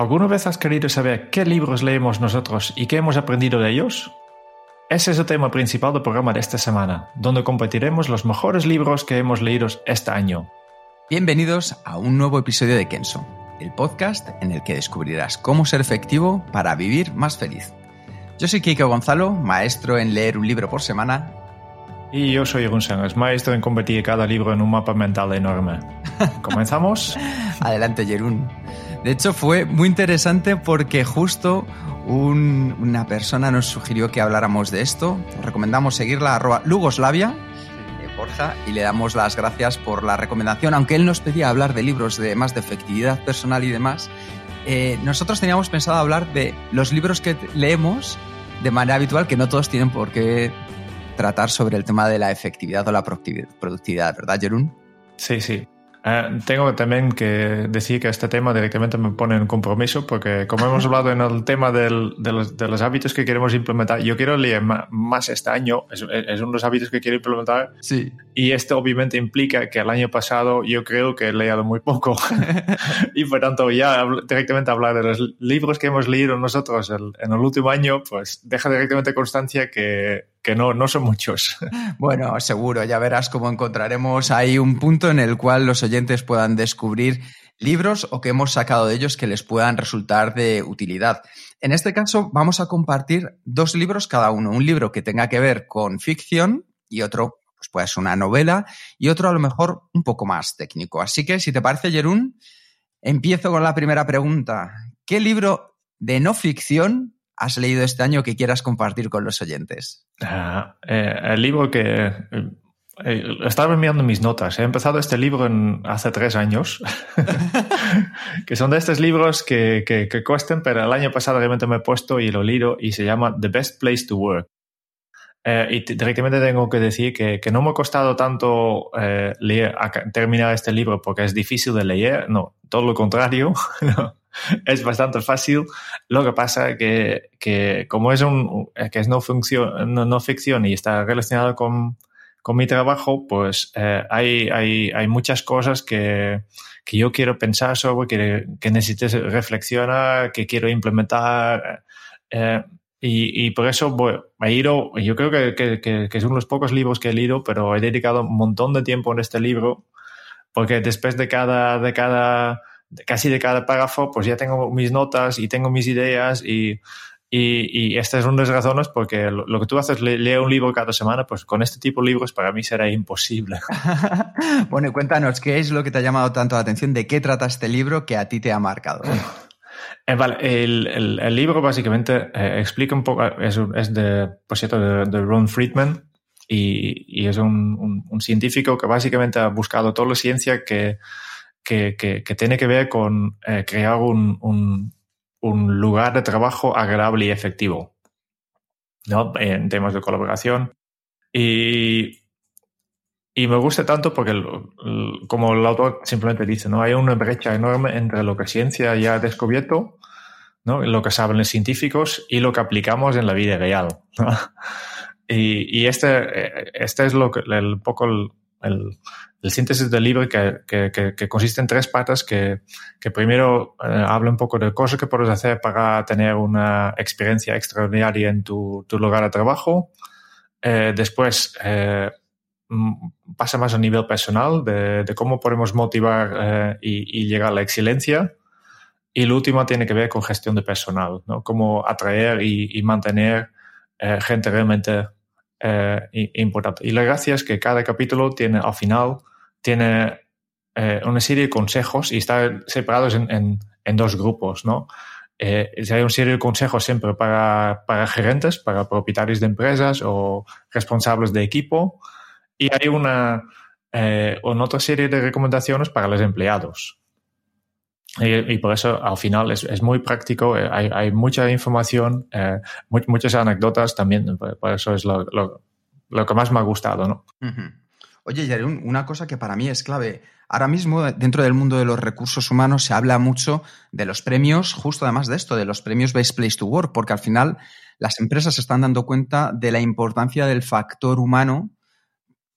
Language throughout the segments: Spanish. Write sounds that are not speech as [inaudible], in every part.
¿Alguna vez has querido saber qué libros leemos nosotros y qué hemos aprendido de ellos? Ese es el tema principal del programa de esta semana, donde compartiremos los mejores libros que hemos leído este año. Bienvenidos a un nuevo episodio de Kenso, el podcast en el que descubrirás cómo ser efectivo para vivir más feliz. Yo soy Kike Gonzalo, maestro en leer un libro por semana. Y yo soy Jeroen Sánchez, maestro en convertir cada libro en un mapa mental enorme. [laughs] ¿Comenzamos? Adelante, Jerún. De hecho, fue muy interesante porque justo un- una persona nos sugirió que habláramos de esto. Os recomendamos seguirla, arroba Lugoslavia, de Borja, y le damos las gracias por la recomendación. Aunque él nos pedía hablar de libros de más de efectividad personal y demás, eh, nosotros teníamos pensado hablar de los libros que leemos de manera habitual, que no todos tienen por qué tratar sobre el tema de la efectividad o la productivi- productividad, ¿verdad, Jerún? Sí, sí. Eh, tengo también que decir que este tema directamente me pone en compromiso porque como hemos hablado en el tema del- de, los, de los hábitos que queremos implementar, yo quiero leer más este año, es, es uno de los hábitos que quiero implementar. Sí. y esto obviamente implica que el año pasado yo creo que he leído muy poco. [laughs] [laughs] Y por tanto ya directamente hablar de los libros que hemos leído nosotros el- en el último año pues deja directamente constancia que, que no, no son muchos. [laughs] Bueno, seguro, ya verás cómo encontraremos ahí un punto en el cual los oyentes puedan descubrir libros o que hemos sacado de ellos que les puedan resultar de utilidad. En este caso, vamos a compartir dos libros cada uno. Un libro que tenga que ver con ficción y otro, pues puede ser una novela y otro a lo mejor un poco más técnico. Así que, si te parece, Jerún, empiezo con la primera pregunta. ¿Qué libro de no ficción has leído este año que quieras compartir con los oyentes? Ah, eh, el libro que... eh, estaba enviando mis notas. He empezado este libro en- hace tres años, [laughs] que son de estos libros que, que, que cuestan, pero el año pasado realmente me he puesto y lo leído y se llama The Best Place to Work. Eh, y directamente tengo que decir que, que no me ha costado tanto eh, leer, terminar este libro porque es difícil de leer, no, todo lo contrario, [laughs] [laughs] es bastante fácil. Lo que pasa que, que como es un que es no, función, no, no ficción y está relacionado con, con mi trabajo, pues eh, hay, hay, hay muchas cosas que, que yo quiero pensar sobre, que, que necesito reflexionar, que quiero implementar. eh, y, y por eso voy, he ido, yo creo que, que, que, que de los pocos libros que he leído, pero he dedicado un montón de tiempo en este libro, porque después de cada, de cada, casi de cada párrafo, pues ya tengo mis notas y tengo mis ideas y, y, y esta es una de las razones porque lo, lo que tú haces, le- leer un libro cada semana, pues con este tipo de libros para mí será imposible. [laughs] bueno, y cuéntanos, ¿qué es lo que te ha llamado tanto la atención? ¿De qué trata este libro que a ti te ha marcado? Eh, vale, el, el, el libro básicamente eh, explica un poco, es, es de, por cierto, de, de Ron Friedman y, y es un, un- un científico que básicamente ha buscado toda la ciencia que, que, que, que tiene que ver con eh, crear un, un, un lugar de trabajo agradable y efectivo, ¿no? En temas de colaboración. Y, y me gusta tanto porque, el- el- como el autor simplemente dice, ¿no? Hay una brecha enorme entre lo que ciencia ya ha descubierto, ¿no? Lo que saben los científicos y lo que aplicamos en la vida real, ¿no? [laughs] Y, y este, eh, este es lo que, el poco el, el, el síntesis del libro que, que, que, que consiste en tres patas que, primero eh, habla un poco de cosas que puedes hacer para tener una experiencia extraordinaria en tu, tu lugar de trabajo. Eh, después eh, pasa más a nivel personal de, de cómo podemos motivar eh, y, y, llegar a la excelencia. Y el último tiene que ver con gestión de personal, ¿no? Cómo atraer y, y mantener eh, gente realmente eh, importante. Y la gracia es que cada capítulo tiene, al final, tiene eh, una serie de consejos y está separados en, en, en dos grupos, ¿no? eh, hay una serie de consejos siempre para, para gerentes, para propietarios de empresas o responsables de equipo. Y hay una, eh, otra serie de recomendaciones para los empleados. Y, por eso al final es, es muy práctico, eh, hay, hay, mucha información, eh, muchas anécdotas también, por eso es lo, lo, lo, que más me ha gustado. ¿no? Oye, Yarun, una cosa que para mí es clave. Ahora mismo, dentro del mundo de los recursos humanos, se habla mucho de los premios, justo además de esto, de los premios Best Place to Work, porque al final las empresas se están dando cuenta de la importancia del factor humano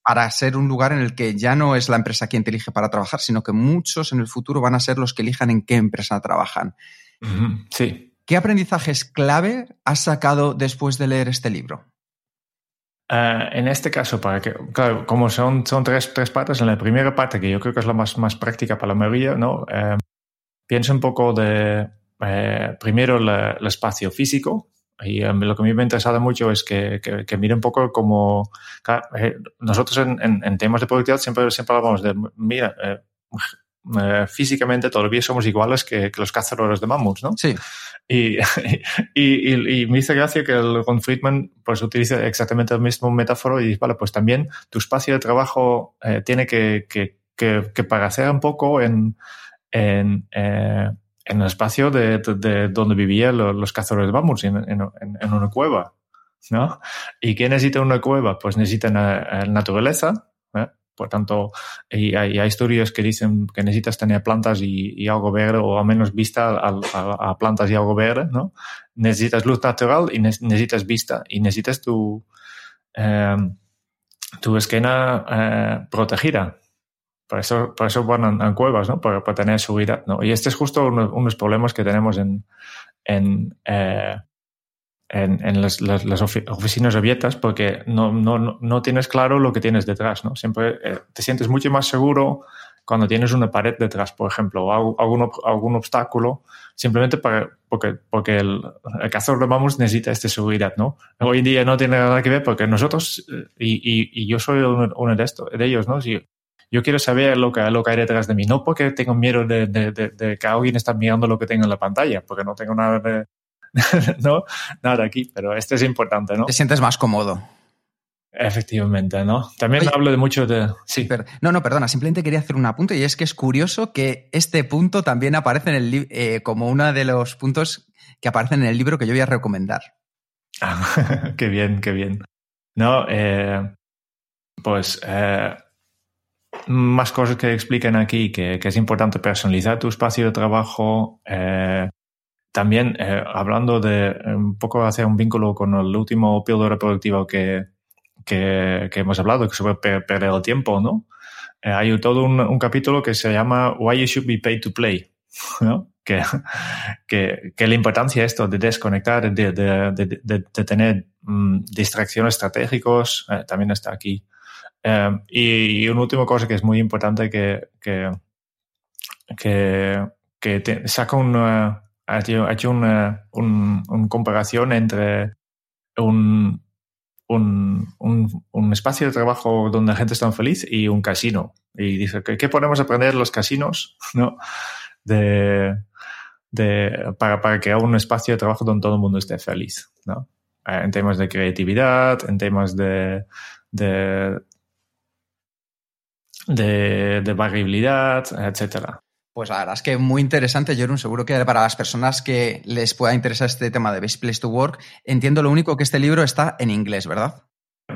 para ser un lugar en el que ya no es la empresa quien te elige para trabajar, sino que muchos en el futuro van a ser los que elijan en qué empresa trabajan. Sí. ¿Qué aprendizajes clave has sacado después de leer este libro? Uh, en este caso, para que, claro, como son, son tres, tres, partes, en la primera parte, que yo creo que es la más, más práctica para la mayoría, ¿no? Eh, piensa un poco de, eh, primero, el espacio físico, y lo que a mí me ha interesado mucho es que, que, que mire un poco como claro, eh, nosotros en, en, en, temas de productividad siempre, siempre hablamos de, mira, eh, eh, físicamente todavía somos iguales que, que, los cazadores de mamuts, ¿no? Sí. Y, [laughs] y, y, y, me dice gracia que el Ron Friedman pues utiliza exactamente el mismo metáforo y dice, vale, pues también tu espacio de trabajo eh, tiene que, que, que, que parecer un poco en, en eh, en el espacio de, de, de donde vivían los, los, cazadores de mamuts, en, en, en, una cueva. ¿no? ¿Y qué necesita una cueva? Pues necesitan uh, naturaleza. Por tanto, y hay, hay, estudios que dicen que necesitas tener plantas y, algo verde, o al menos vista a, a, a, plantas y algo verde. ¿no? Necesitas luz natural y ne necesitas vista. Y necesitas tu, eh, tu esquina protegida. Por eso, por eso van en cuevas, ¿no? Para, para, tener seguridad, ¿no? Y este es justo uno, unos problemas que tenemos en, en, eh, en, en las, las, las, oficinas abiertas porque no, no, no tienes claro lo que tienes detrás, ¿no? Siempre eh, te sientes mucho más seguro cuando tienes una pared detrás, por ejemplo, o algún, algún obstáculo, simplemente para, porque, porque el, el cazador de mamuts necesita esta seguridad, ¿no? Hoy en día no tiene nada que ver porque nosotros, eh, y, y, y yo soy uno, uno de, estos, de ellos, ¿no? Si, yo quiero saber lo que, lo que hay detrás de mí, no porque tengo miedo de, de, de, de, que alguien está mirando lo que tengo en la pantalla, porque no tengo nada de, [laughs] no, nada aquí, pero este es importante, ¿no? Te sientes más cómodo. Efectivamente, ¿no? También Oye, hablo de mucho de... Sí. Per... no, no, perdona, simplemente quería hacer un apunte y es que es curioso que este punto también aparece en el eh, como uno de los puntos que aparecen en el libro que yo voy a recomendar. Ah, [laughs] qué bien, qué bien. No, eh, pues eh, más cosas que explican aquí, que, que, es importante personalizar tu espacio de trabajo. Eh, también eh, hablando de un poco hacer un vínculo con el último píldora productivo que, que, que, hemos hablado, que sobre per perder el tiempo, ¿no? Eh, hay todo un, un, capítulo que se llama Why You Should Be Paid to Play, [laughs] ¿no? Que, que, que la importancia de esto de desconectar, de, de, de, de tener um, distracciones estratégicos, eh, también está aquí. Um, y, y, una última cosa que es muy importante que, que, que, que te, saca una, ha hecho, una, un, una, comparación entre un, un, un, espacio de trabajo donde la gente está feliz y un casino. Y dice, ¿qué, qué podemos aprender los casinos [laughs] ¿no? de, de, para, para crear un espacio de trabajo donde todo el mundo esté feliz? ¿no? En temas de creatividad, en temas de, de, de, de variabilidad, etcétera. Pues la verdad es que muy interesante, Jorun. Seguro que para las personas que les pueda interesar este tema de Best Place to Work, entiendo lo único que este libro está en inglés, ¿verdad?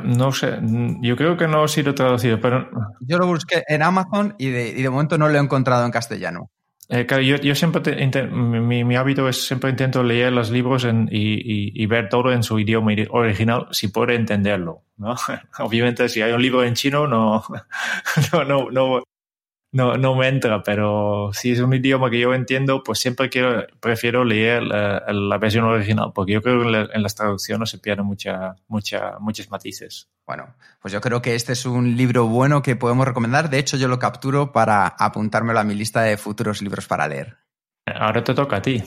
No sé, yo creo que no ha sido traducido, pero... Yo lo busqué en Amazon y de, y de momento no lo he encontrado en castellano. Eh, claro, yo, yo siempre, te, mi, mi, hábito es siempre intento leer los libros en, y, y, y, ver todo en su idioma original si puedo entenderlo, ¿no? [laughs] Obviamente si hay un libro en chino no, [laughs] no, no, no, no, no me entra, pero si es un idioma que yo entiendo, pues siempre quiero, prefiero leer la, la versión original, porque yo creo que en, la, en las traducciones se pierden mucha, mucha, muchos matices. Bueno, pues yo creo que este es un libro bueno que podemos recomendar. De hecho, yo lo capturo para apuntármelo a mi lista de futuros libros para leer. Ahora te toca a ti.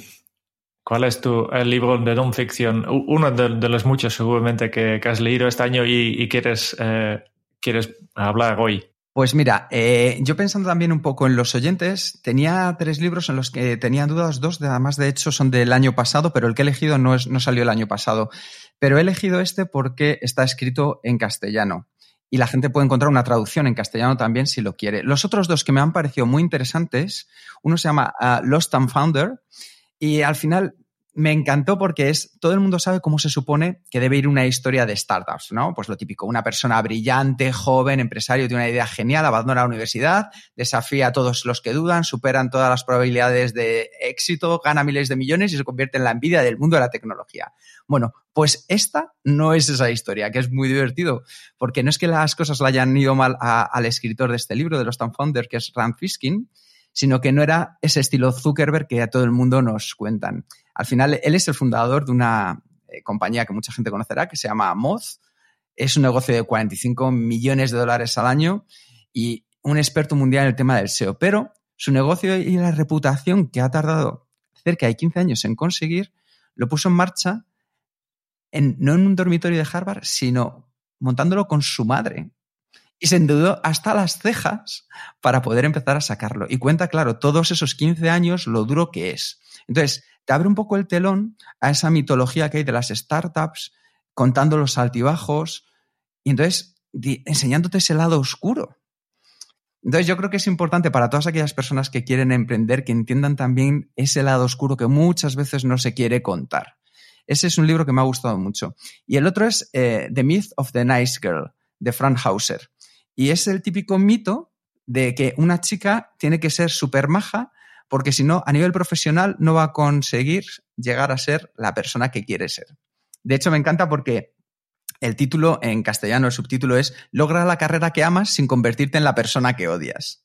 ¿Cuál es tu el libro de non ficción? Uno de, de los muchos seguramente que, que, has leído este año y, y quieres, eh, quieres hablar hoy. Pues mira, eh, yo pensando también un poco en los oyentes, tenía tres libros en los que tenía dudas, dos de, además de hecho son del año pasado, pero el que he elegido no, es, no salió el año pasado. Pero he elegido este porque está escrito en castellano y la gente puede encontrar una traducción en castellano también si lo quiere. Los otros dos que me han parecido muy interesantes, uno se llama uh, Lost and Founder y al final me encantó porque es, todo el mundo sabe cómo se supone que debe ir una historia de startups, ¿no? Pues lo típico, una persona brillante, joven, empresario, tiene una idea genial, abandona la universidad, desafía a todos los que dudan, superan todas las probabilidades de éxito, gana miles de millones y se convierte en la envidia del mundo de la tecnología. Bueno, pues esta no es esa historia, que es muy divertido, porque no es que las cosas le hayan ido mal al escritor de este libro, de los Tan Founder, que es Rand Fiskin, sino que no era ese estilo Zuckerberg que a todo el mundo nos cuentan. Al final, él es el fundador de una eh, compañía que mucha gente conocerá, que se llama Moz. Es un negocio de 45 millones de dólares al año y un experto mundial en el tema del SEO. Pero su negocio y la reputación que ha tardado cerca de 15 años en conseguir, lo puso en marcha en, no en un dormitorio de Harvard, sino montándolo con su madre y se endeudó hasta las cejas para poder empezar a sacarlo. Y cuenta, claro, todos esos 15 años lo duro que es. Entonces, te abre un poco el telón a esa mitología que hay de las startups, contando los altibajos y entonces enseñándote ese lado oscuro. Entonces yo creo que es importante para todas aquellas personas que quieren emprender que entiendan también ese lado oscuro que muchas veces no se quiere contar. Ese es un libro que me ha gustado mucho. Y el otro es eh, The Myth of the Nice Girl, de Frank Hauser. Y es el típico mito de que una chica tiene que ser súper maja porque si no, a nivel profesional no va a conseguir llegar a ser la persona que quiere ser. De hecho, me encanta porque el título en castellano, el subtítulo es Logra la carrera que amas sin convertirte en la persona que odias.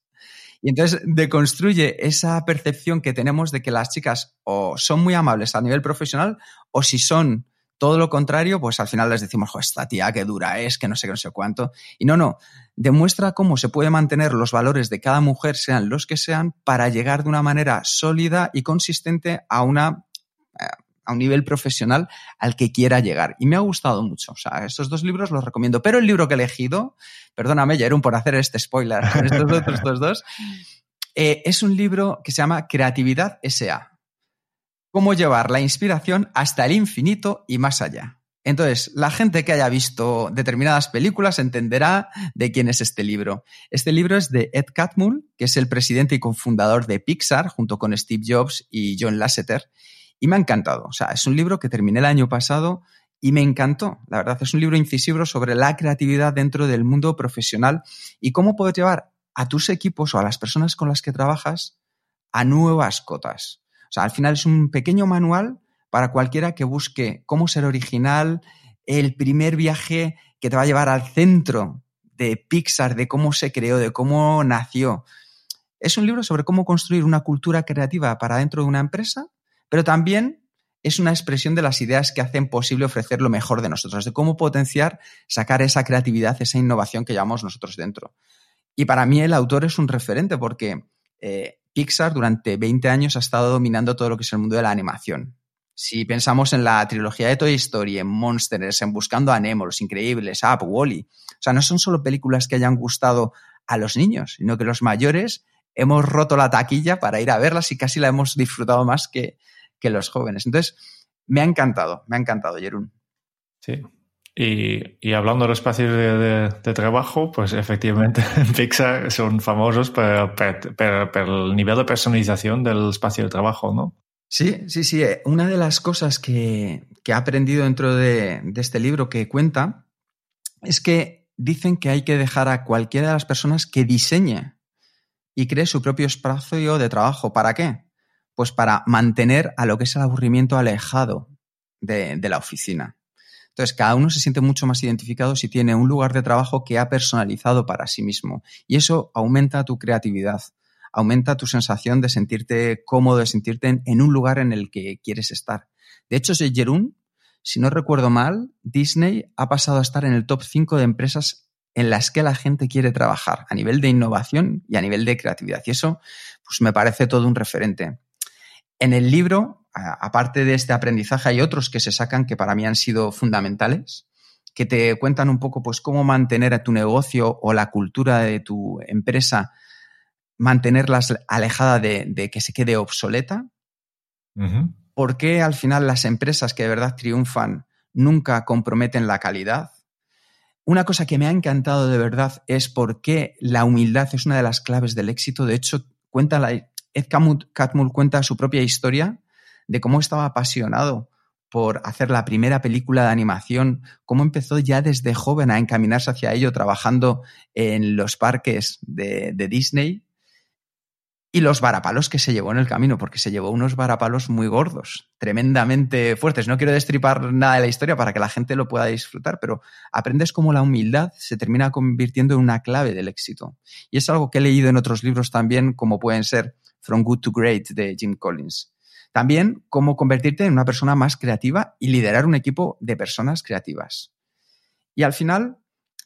Y entonces deconstruye esa percepción que tenemos de que las chicas o son muy amables a nivel profesional o si son todo lo contrario, pues al final les decimos, esta tía qué dura es, que no sé qué, no sé cuánto. Y no, no, demuestra cómo se puede mantener los valores de cada mujer, sean los que sean, para llegar de una manera sólida y consistente a una eh, a un nivel profesional al que quiera llegar. Y me ha gustado mucho. O sea, estos dos libros los recomiendo. Pero el libro que he elegido, perdóname, Jerón, por hacer este spoiler estos otros dos, eh, es un libro que se llama Creatividad S.A cómo llevar la inspiración hasta el infinito y más allá. Entonces, la gente que haya visto determinadas películas entenderá de quién es este libro. Este libro es de Ed Catmull, que es el presidente y cofundador de Pixar, junto con Steve Jobs y John Lasseter, y me ha encantado. O sea, es un libro que terminé el año pasado y me encantó. La verdad, es un libro incisivo sobre la creatividad dentro del mundo profesional y cómo poder llevar a tus equipos o a las personas con las que trabajas a nuevas cotas. O sea, al final es un pequeño manual para cualquiera que busque cómo ser original, el primer viaje que te va a llevar al centro de Pixar, de cómo se creó, de cómo nació. Es un libro sobre cómo construir una cultura creativa para dentro de una empresa, pero también es una expresión de las ideas que hacen posible ofrecer lo mejor de nosotros, de cómo potenciar, sacar esa creatividad, esa innovación que llevamos nosotros dentro. Y para mí el autor es un referente porque eh, Pixar durante 20 años ha estado dominando todo lo que es el mundo de la animación. Si pensamos en la trilogía de Toy Story, en Monsters, en Buscando a Nemo, Los Increíbles, Up, Wally, o sea, no son solo películas que hayan gustado a los niños, sino que los mayores hemos roto la taquilla para ir a verlas y casi la hemos disfrutado más que, que los jóvenes. Entonces, me ha encantado, me ha encantado, Jerún. Sí, y, hablando de los espacios de, trabajo, pues efectivamente [laughs] en Pixar son famosos por, el nivel de personalización del espacio de trabajo, ¿no? Sí, sí, sí. Una de las cosas que, que he aprendido dentro de, este libro que cuenta es que dicen que hay que dejar a cualquiera de las personas que diseñe y cree su propio espacio de trabajo. ¿Para qué? Pues para mantener a lo que es el aburrimiento alejado de la oficina. Entonces, cada uno se siente mucho más identificado si tiene un lugar de trabajo que ha personalizado para sí mismo. Y eso aumenta tu creatividad, aumenta tu sensación de sentirte cómodo, de sentirte en, un lugar en el que quieres estar. De hecho, Jerún, si no recuerdo mal, Disney ha pasado a estar en el top 5 de empresas en las que la gente quiere trabajar a nivel de innovación y a nivel de creatividad. Y eso, pues me parece todo un referente. En el libro aparte de este aprendizaje, hay otros que se sacan que para mí han sido fundamentales, que te cuentan un poco pues cómo mantener a tu negocio o la cultura de tu empresa, mantenerlas alejada de, que se quede obsoleta. ¿Por qué al final las empresas que de verdad triunfan nunca comprometen la calidad? Una cosa que me ha encantado de verdad es por qué la humildad es una de las claves del éxito. De hecho, cuenta la, Ed Catmull cuenta su propia historia de cómo estaba apasionado por hacer la primera película de animación, cómo empezó ya desde joven a encaminarse hacia ello, trabajando en los parques de, Disney, y los varapalos que se llevó en el camino, porque se llevó unos varapalos muy gordos, tremendamente fuertes. No quiero destripar nada de la historia para que la gente lo pueda disfrutar, pero aprendes cómo la humildad se termina convirtiendo en una clave del éxito. Y es algo que he leído en otros libros también, como pueden ser From Good to Great de Jim Collins. También cómo convertirte en una persona más creativa y liderar un equipo de personas creativas. Y al final,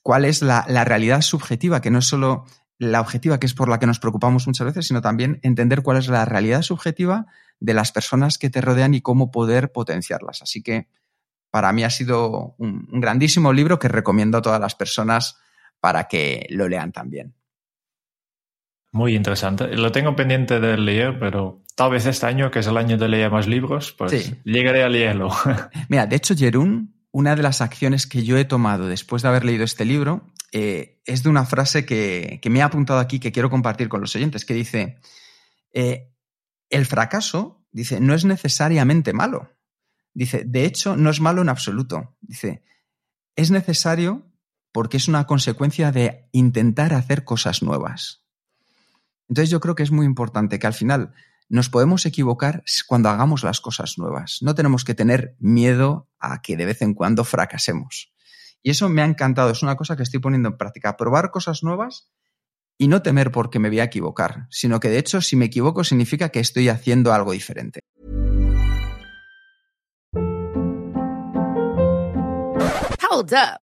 cuál es la, realidad subjetiva, que no es solo la objetiva, que es por la que nos preocupamos muchas veces, sino también entender cuál es la realidad subjetiva de las personas que te rodean y cómo poder potenciarlas. Así que para mí ha sido un grandísimo libro que recomiendo a todas las personas para que lo lean también. Muy interesante. Lo tengo pendiente de leer, pero tal vez este año, que es el año de leer más libros, pues llegaré a leerlo. [laughs] Mira, de hecho, Jerún, una de las acciones que yo he tomado después de haber leído este libro eh, es de una frase que, me ha apuntado aquí que quiero compartir con los oyentes, que dice, eh, el fracaso, dice, no es necesariamente malo. Dice, de hecho, no es malo en absoluto. Dice, es necesario porque es una consecuencia de intentar hacer cosas nuevas. Entonces yo creo que es muy importante que al final nos podemos equivocar cuando hagamos las cosas nuevas. No tenemos que tener miedo a que de vez en cuando fracasemos. Y eso me ha encantado, es una cosa que estoy poniendo en práctica, probar cosas nuevas y no temer porque me voy a equivocar, sino que de hecho si me equivoco significa que estoy haciendo algo diferente. Hold up.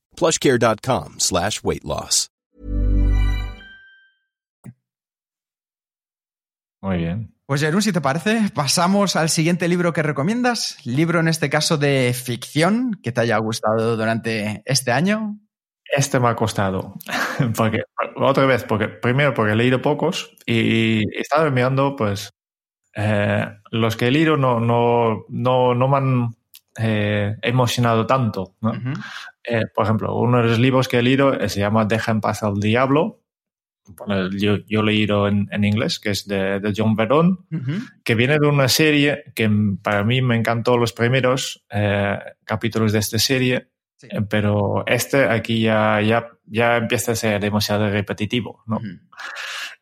plushcare.com slash weight loss. Muy bien. Pues Jerún, si te parece, pasamos al siguiente libro que recomiendas. Libro en este caso de ficción que te haya gustado durante este año. Este me ha costado. [laughs] porque, otra vez, porque primero porque he leído pocos y he estado mirando, pues, eh, los que he leído no, no, no, no me han eh, emocionado tanto. ¿no? Eh, por ejemplo, uno de los libros que he leído se llama Deja en paz al diablo. yo, yo, he leído en, en, inglés, que es de, de John Verón, que viene de una serie que para mí me encantó los primeros eh, capítulos de esta serie, eh, pero este aquí ya, ya, ya empieza a ser demasiado repetitivo, ¿no?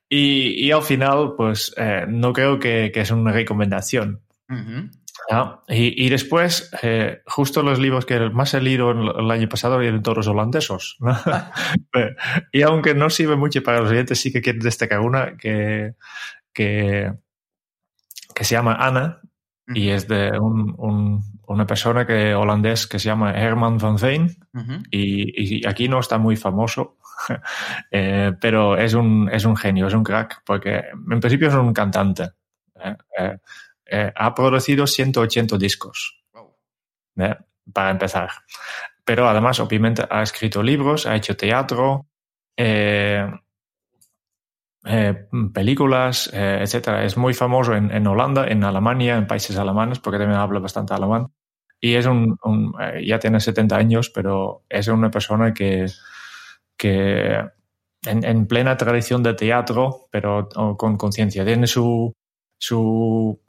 y, y, al final, pues no creo que, que, es una recomendación. Y, y, después, eh, justo los libros que más he leído el, año pasado eran todos holandesos. [laughs] y aunque no sirve mucho para los oyentes, sí que quiero destacar una que, que, que se llama Ana y es de un, un, una persona que, holandés que se llama Herman van Veen y, y, aquí no está muy famoso, [laughs] eh, pero es un, es un genio, es un crack, porque en principio es un cantante. Eh, eh eh, ha producido 180 discos, ¿eh? para empezar. Pero además, obviamente, ha escrito libros, ha hecho teatro, eh, películas, etcétera. Es muy famoso en, Holanda, en Alemania, en países alemanes, porque también habla bastante alemán. Y es un, ya tiene 70 años, pero es una persona que, que en, en, plena tradición de teatro, pero con conciencia. Tiene su, su,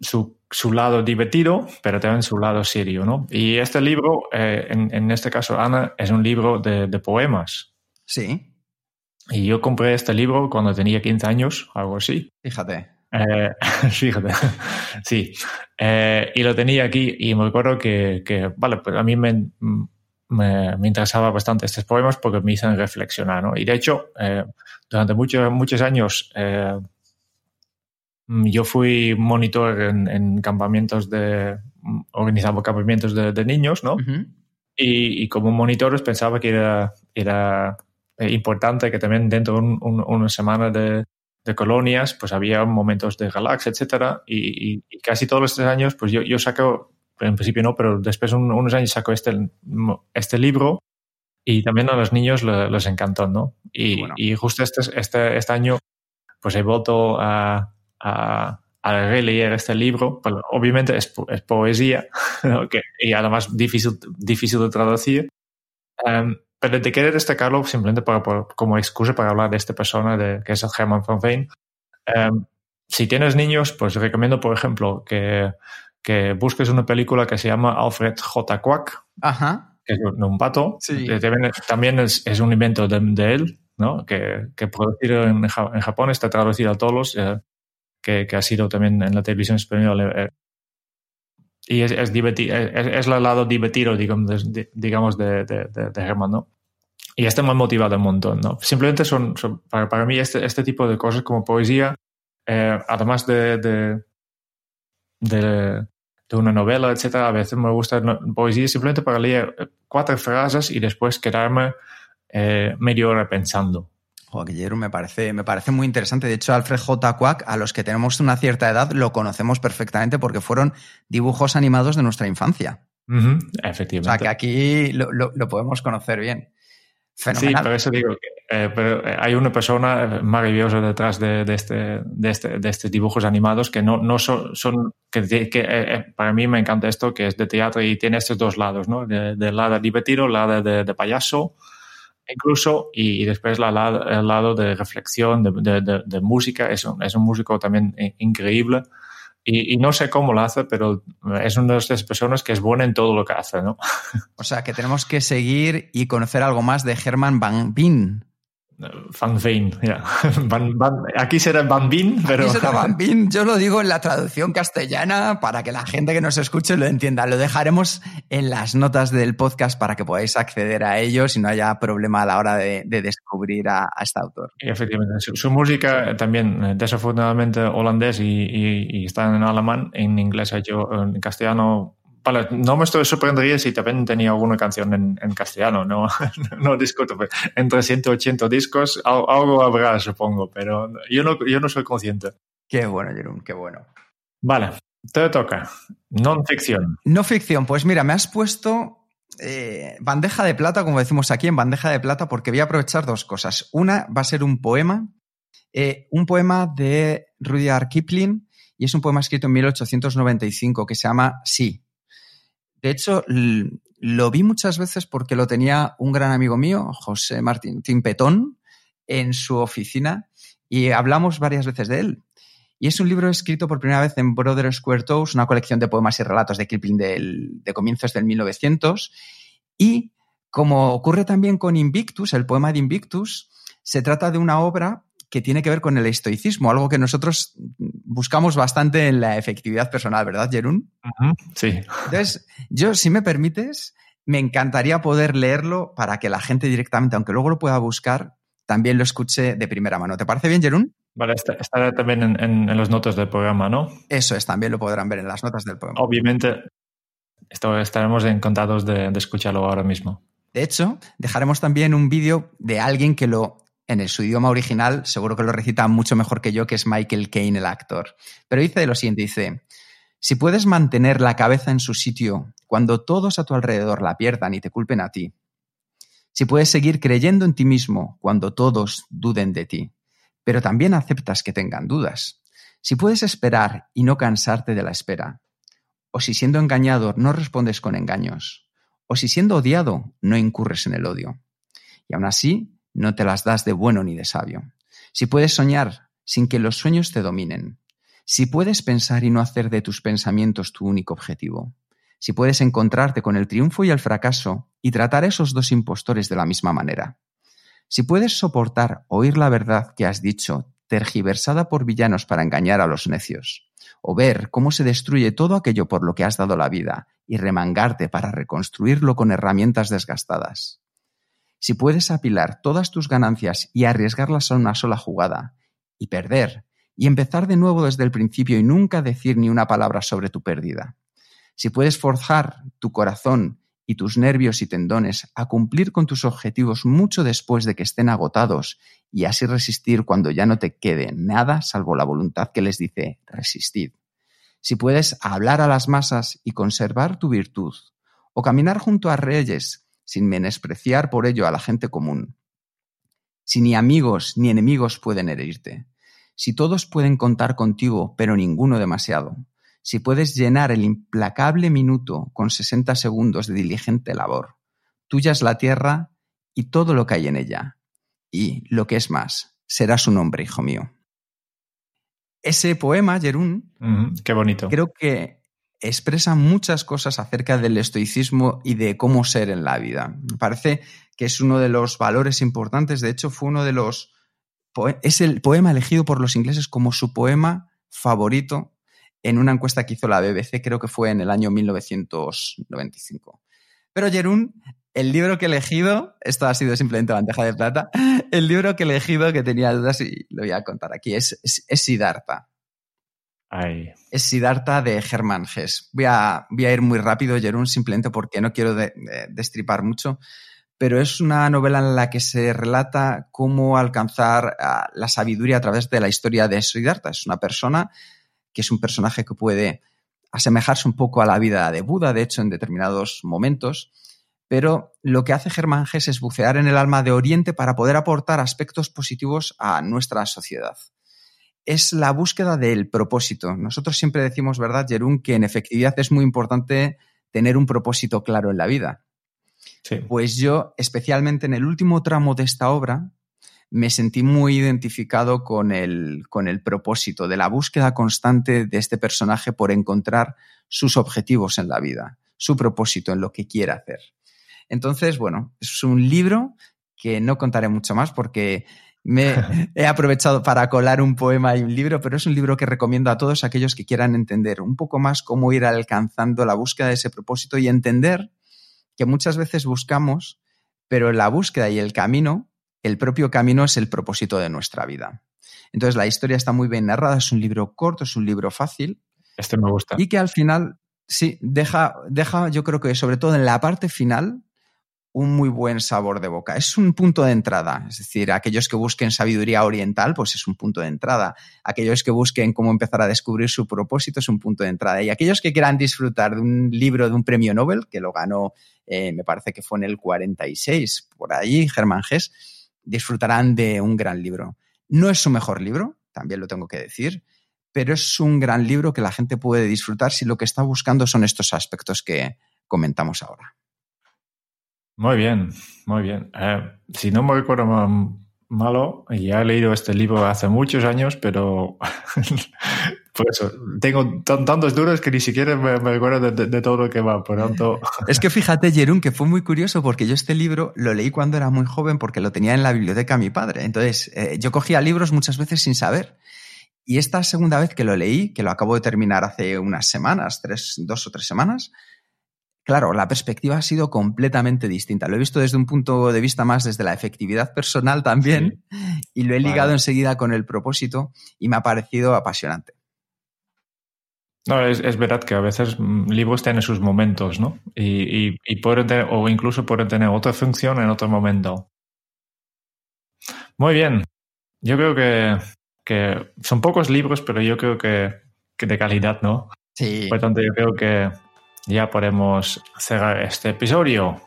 su, su, lado divertido, pero también su lado serio, ¿no? Y este libro, eh, en, en, este caso, Ana, es un libro de, de, poemas. Sí. Y yo compré este libro cuando tenía 15 años, algo así. Fíjate. Eh, [laughs] fíjate, sí. Eh, y lo tenía aquí y me acuerdo que, que vale, pues a mí me, me, me, interesaba bastante estos poemas porque me hicieron reflexionar, ¿no? Y de hecho, eh, durante muchos, muchos años yo fui monitor en, en, campamentos de, organizaba campamentos de, de niños, ¿no? Uh -huh. y, y, como monitores pensaba que era, era importante que también dentro de un, un, una semana de, de, colonias, pues había momentos de relax, etcétera, y, y, y, casi todos los tres años, pues yo, yo saco en principio no, pero después un, unos años sacó este, este libro y también a los niños le, les encantó, ¿no? Y, bueno. y justo este, este, este, año pues he vuelto a, a, a releer este libro, pero obviamente es, es poesía [laughs] ¿no? que, y además difícil, difícil de traducir. Um, pero te quiero destacarlo simplemente para, para, como excusa para hablar de esta persona, de, que es el Herman van Veen. Um, si tienes niños, pues recomiendo, por ejemplo, que que busques una película que se llama Alfred J. Quack, Ajá. que es un pato. Sí. También, también es, es, un invento de, de él, ¿no? que, que producido en, en, Japón, está traducido a todos, eh, que, que, ha sido también en la televisión española. Eh, y es, es, divertido, es, es, el lado divertido, digamos, de, digamos de, de, de, Herman, ¿no? Y me ha motivado un montón, ¿no? Simplemente son, son para, para, mí, este, este tipo de cosas como poesía, eh, además de, de de, de, una novela, etcétera. A veces me gusta poesía simplemente para leer cuatro frases y después quedarme eh, media hora pensando. Guillermo, me parece, me parece muy interesante. De hecho, Alfred J. Quack, a los que tenemos una cierta edad, lo conocemos perfectamente porque fueron dibujos animados de nuestra infancia. Uh -huh, efectivamente. O sea, que aquí lo, lo, lo podemos conocer bien. Fenomenal. Sí, por eso digo que eh, pero hay una persona maravillosa detrás de, de, este, de, este, de estos dibujos animados que no, no son, son que, que eh, para mí me encanta esto, que es de teatro y tiene estos dos lados, ¿no? Del de lado divertido, lado de, de, payaso, incluso, y, y después la, la, el lado de reflexión, de, de, de música. Es un, es un músico también increíble. Y, y, no sé cómo lo hace, pero es una de esas personas que es buena en todo lo que hace, ¿no? [laughs] O sea, que tenemos que seguir y conocer algo más de Herman Van Veen. Van Veen, yeah. [laughs] Van, Van, aquí será Van Veen, pero... Aquí será Van Veen, yo lo digo en la traducción castellana para que la gente que nos escuche lo entienda. Lo dejaremos en las notas del podcast para que podáis acceder a ellos y no haya problema a la hora de, de descubrir a, a, este autor. Efectivamente, su, su, música también desafortunadamente holandés y, y, y, está en alemán, en inglés hecho en castellano No me estoy sorprendería si también tenía alguna canción en, en castellano, no, [laughs] no discuto. Entre 180 discos algo habrá, supongo, pero yo no, yo no soy consciente. Qué bueno, Jerón, qué bueno. Vale, te toca. Non ficción. No ficción, pues mira, me has puesto eh, bandeja de plata, como decimos aquí, en bandeja de plata, porque voy a aprovechar dos cosas. Una va a ser un poema, eh, un poema de Rudyard Kipling, y es un poema escrito en 1895 que se llama Sí, de hecho, lo vi muchas veces porque lo tenía un gran amigo mío, José Martín Timpetón, en su oficina y hablamos varias veces de él. Y es un libro escrito por primera vez en Brother Square Toes, una colección de poemas y relatos de Kipling de comienzos del 1900. Y como ocurre también con Invictus, el poema de Invictus, se trata de una obra que tiene que ver con el estoicismo, algo que nosotros buscamos bastante en la efectividad personal, ¿verdad, Jerún? Uh -huh, sí. Entonces, yo, si me permites, me encantaría poder leerlo para que la gente directamente, aunque luego lo pueda buscar, también lo escuche de primera mano. ¿Te parece bien, Jerún? Vale, estará también en, en, en, las notas del programa, ¿no? Eso es, también lo podrán ver en las notas del programa. Obviamente, esto, estaremos encantados de, de escucharlo ahora mismo. De hecho, dejaremos también un vídeo de alguien que lo en su idioma original, seguro que lo recita mucho mejor que yo, que es Michael Caine, el actor. Pero dice lo siguiente, dice, si puedes mantener la cabeza en su sitio cuando todos a tu alrededor la pierdan y te culpen a ti, si puedes seguir creyendo en ti mismo cuando todos duden de ti, pero también aceptas que tengan dudas, si puedes esperar y no cansarte de la espera, o si siendo engañado no respondes con engaños, o si siendo odiado no incurres en el odio, y aún así no te las das de bueno ni de sabio. Si puedes soñar sin que los sueños te dominen. Si puedes pensar y no hacer de tus pensamientos tu único objetivo. Si puedes encontrarte con el triunfo y el fracaso y tratar a esos dos impostores de la misma manera. Si puedes soportar oír la verdad que has dicho, tergiversada por villanos para engañar a los necios, o ver cómo se destruye todo aquello por lo que has dado la vida y remangarte para reconstruirlo con herramientas desgastadas. Si puedes apilar todas tus ganancias y arriesgarlas a una sola jugada, y perder, y empezar de nuevo desde el principio y nunca decir ni una palabra sobre tu pérdida. Si puedes forjar tu corazón y tus nervios y tendones a cumplir con tus objetivos mucho después de que estén agotados y así resistir cuando ya no te quede nada salvo la voluntad que les dice resistid. Si puedes hablar a las masas y conservar tu virtud, o caminar junto a reyes sin menospreciar por ello a la gente común. Si ni amigos ni enemigos pueden herirte, si todos pueden contar contigo, pero ninguno demasiado, si puedes llenar el implacable minuto con 60 segundos de diligente labor, tuya es la tierra y todo lo que hay en ella. Y, lo que es más, será su nombre, hijo mío. Ese poema, Jerún, qué bonito. Creo que expresa muchas cosas acerca del estoicismo y de cómo ser en la vida. Me parece que es uno de los valores importantes. De hecho, fue uno de los es el poema elegido por los ingleses como su poema favorito en una encuesta que hizo la BBC, creo que fue en el año 1995. Pero Jerún, el libro que he elegido, esto ha sido simplemente bandeja de plata, el libro que he elegido que tenía dudas y lo voy a contar aquí es, es, Siddhartha. Es Siddhartha de Hermann Hesse. Voy a, voy a ir muy rápido, Jerún, simplemente porque no quiero destripar mucho pero es una novela en la que se relata cómo alcanzar ah, la sabiduría a través de la historia de Siddhartha. Es una persona que es un personaje que puede asemejarse un poco a la vida de Buda, de hecho, en determinados momentos, pero lo que hace Germán Gess es bucear en el alma de Oriente para poder aportar aspectos positivos a nuestra sociedad. Es la búsqueda del propósito. Nosotros siempre decimos, ¿verdad, Jerún, que en efectividad es muy importante tener un propósito claro en la vida. Pues yo, especialmente en el último tramo de esta obra, me sentí muy identificado con el, con el propósito de la búsqueda constante de este personaje por encontrar sus objetivos en la vida, su propósito en lo que quiere hacer. Entonces, bueno, es un libro que no contaré mucho más porque me [laughs] he aprovechado para colar un poema y un libro, pero es un libro que recomiendo a todos aquellos que quieran entender un poco más cómo ir alcanzando la búsqueda de ese propósito y entender que muchas veces buscamos, pero la búsqueda y el camino, el propio camino es el propósito de nuestra vida. Entonces la historia está muy bien narrada, es un libro corto, es un libro fácil. Este me gusta. Y que al final, sí, deja, deja, yo creo que sobre todo en la parte final, un muy buen sabor de boca. Es un punto de entrada, es decir, aquellos que busquen sabiduría oriental, pues es un punto de entrada. Aquellos que busquen cómo empezar a descubrir su propósito es un punto de entrada. Y aquellos que quieran disfrutar de un libro de un premio Nobel, que lo ganó, eh, me parece que fue en el 46, por ahí, Germán Gess, disfrutarán de un gran libro. No es su mejor libro, también lo tengo que decir, pero es un gran libro que la gente puede disfrutar si lo que está buscando son estos aspectos que comentamos ahora. Muy bien, muy bien. Eh, si no me recuerdo malo, ya he leído este libro hace muchos años, pero [laughs] por eso tengo tantos duros que ni siquiera me, recuerdo de, todo lo que va. Por tanto. [laughs] Es que fíjate, Jerún, que fue muy curioso porque yo este libro lo leí cuando era muy joven porque lo tenía en la biblioteca mi padre. Entonces, eh, yo cogía libros muchas veces sin saber. Y esta segunda vez que lo leí, que lo acabo de terminar hace unas semanas, tres, dos o tres semanas, claro, la perspectiva ha sido completamente distinta. Lo he visto desde un punto de vista más desde la efectividad personal también y lo he ligado enseguida con el propósito y me ha parecido apasionante. No, es, verdad que a veces mm, libros tienen sus momentos, ¿no? Y, pueden tener, o incluso pueden tener otra función en otro momento. Muy bien. Yo creo que, son pocos libros, pero yo creo que, que de calidad, ¿no? Sí. Por tanto, yo creo que ya podemos cerrar este episodio.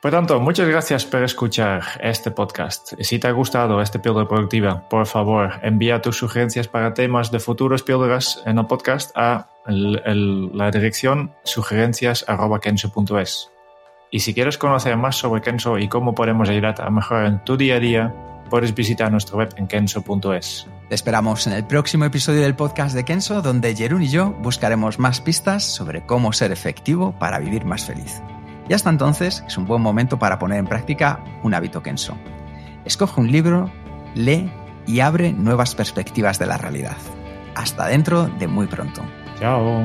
Por tanto, muchas gracias por escuchar este podcast. Si te ha gustado este píldora productiva, por favor, envía tus sugerencias para temas de futuros píldoras en el podcast a la dirección sugerencias.kenso.es. Y si quieres conocer más sobre Kenso y cómo podemos ayudarte a mejorar en tu día a día, puedes visitar nuestra web en kenso.es. Te esperamos en el próximo episodio del podcast de Kenso, donde Jerún y yo buscaremos más pistas sobre cómo ser efectivo para vivir más feliz. Y hasta entonces es un buen momento para poner en práctica un hábito Kenso. Escoge un libro, lee y abre nuevas perspectivas de la realidad. Hasta dentro de muy pronto. Chao.